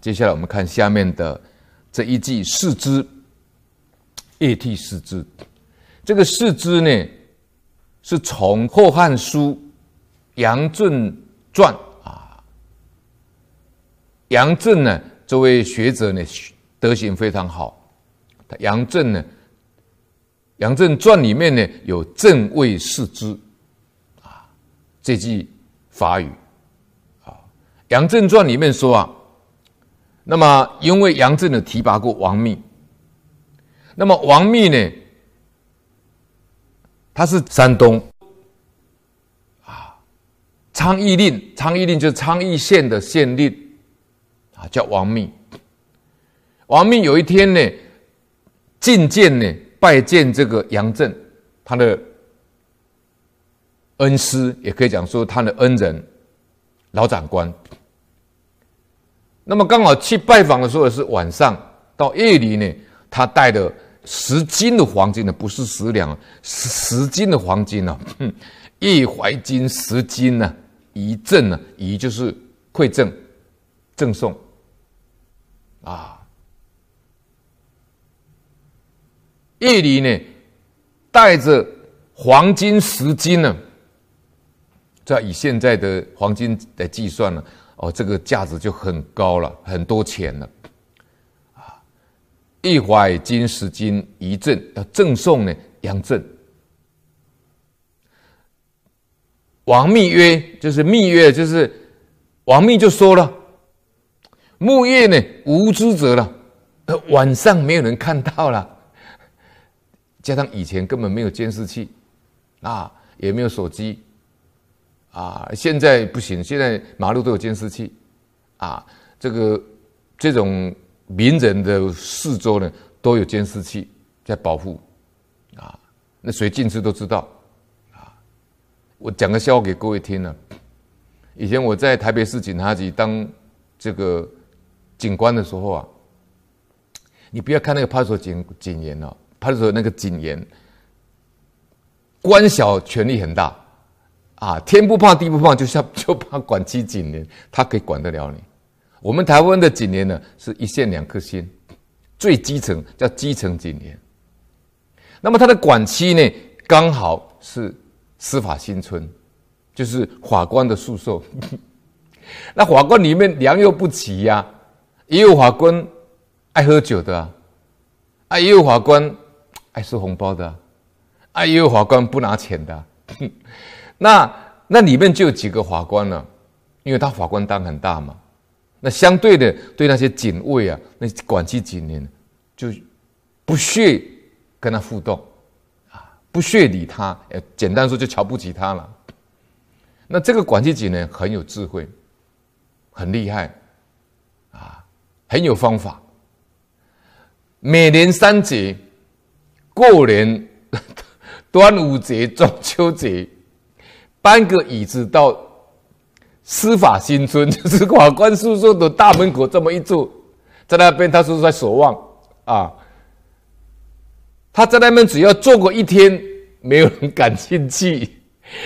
接下来我们看下面的这一句四肢，夜替四肢。这个四肢呢，是从《后汉书杨震传》啊。杨震呢，这位学者呢，德行非常好。杨震呢，《杨震传》里面呢，有“正位四肢”啊这句法语。《啊杨震传》里面说啊，那么因为杨震呢提拔过王密，那么王密呢，他是山东啊昌邑令，昌邑令就是昌邑县的县令啊，叫王密。王密有一天呢，觐见呢，拜见这个杨震，他的恩师，也可以讲说他的恩人，老长官。那么刚好去拜访的时候是晚上，到夜里呢，他带的十斤的黄金呢，不是十两，十十斤的黄金呢，一怀金十斤呢，一赠呢，一就是馈赠，赠送，啊，夜里呢，带着黄金十斤呢，这以现在的黄金来计算呢。哦，这个价值就很高了，很多钱了，啊！一怀金十斤遗赠，要赠送呢杨震。王密曰：“就是密曰，就是王密就说了，木叶呢无知者了，晚上没有人看到了，加上以前根本没有监视器，啊，也没有手机。”啊，现在不行，现在马路都有监视器，啊，这个这种名人的四周呢都有监视器在保护，啊，那谁近视都知道，啊，我讲个笑话给各位听呢、啊。以前我在台北市警察局当这个警官的时候啊，你不要看那个派出所警警员哦，派出所那个警员官小权力很大。啊，天不怕地不怕，就像 就怕管区警员，他可以管得了你。我们台湾的警员呢，是一线两颗星，最基层叫基层警员。那么他的管期呢，刚好是司法新村，就是法官的宿舍。那法官里面良莠不齐呀、也有法官爱喝酒的啊，也有法官爱收红包的啊，也有法官不拿钱的、啊。那那里面就有几个法官了？因为他法官当很大嘛，那相对的对那些警卫啊，那管区警员就不屑跟他互动啊，不屑理他，简单说就瞧不起他了。那这个管区警员很有智慧，很厉害啊，很有方法。每年三节，过年、端午节、中秋节。搬个椅子到司法新村，就是法官宿舍的大门口，这么一坐，在那边他说在守望啊。他在那边只要坐过一天，没有人敢进去，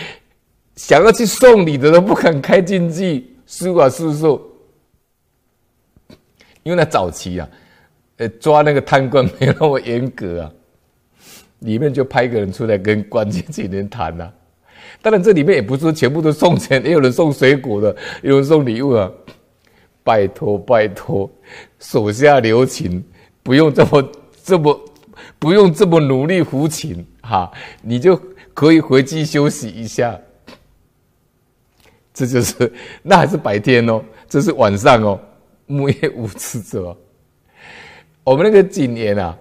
想要去送礼的都不敢开进去司法宿舍，因为那早期啊，呃，抓那个贪官没有那么严格啊，里面就派一个人出来跟关键几人谈呐。当然，这里面也不是全部都送钱，也有人送水果的，有人送礼物啊。拜托，拜托，手下留情，不用这么这么，不用这么努力服勤哈，你就可以回去休息一下。这就是那还是白天哦，这是晚上哦，暮夜无知者。我们那个警员啊。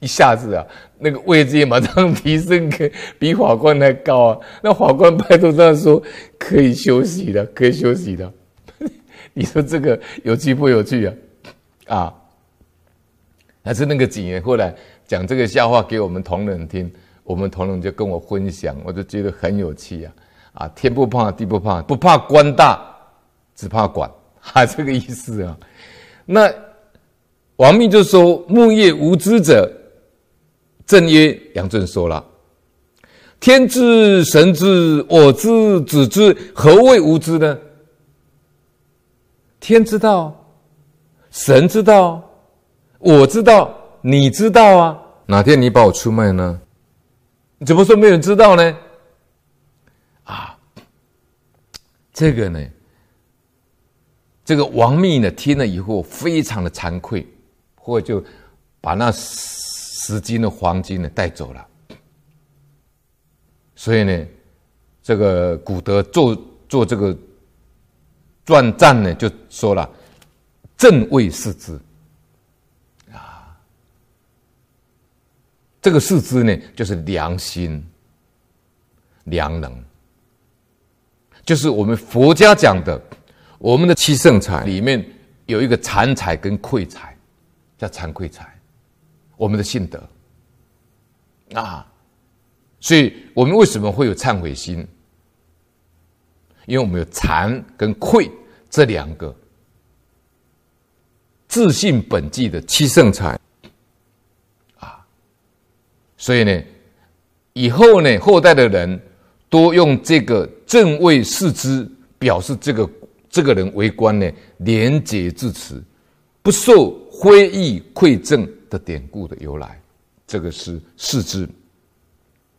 一下子啊，那个位置也马上提升，可比法官还高啊！那法官拜托他说可以休息的，可以休息的。你说这个有趣不有趣啊？啊，还是那个警员后来讲这个笑话给我们同仁听，我们同仁就跟我分享，我就觉得很有趣啊！啊，天不怕地不怕，不怕官大，只怕管，哈，这个意思啊。那王密就说：暮夜无知者。震曰：“杨震说了，天知神知，我知子知，何谓无知呢？天知道，神知道，我知道，你知道啊。哪天你把我出卖呢？你怎么说没有人知道呢？啊，这个呢，这个王密呢听了以后非常的惭愧，或者就把那十斤的黄金呢带走了。所以呢，这个古德做做这个传赞呢，就说了：“正位视之啊，这个视之呢，就是良心、良能，就是我们佛家讲的，我们的七圣财里面有一个惭财跟愧财，叫惭愧财，我们的信德啊。”所以我们为什么会有忏悔心？因为我们有惭跟愧这两个自信本具的七圣财啊。所以呢，以后呢，后代的人多用这个正位四之，表示这个这个人为官呢，廉洁自持，不受非义馈赠的典故的由来。这个是四字。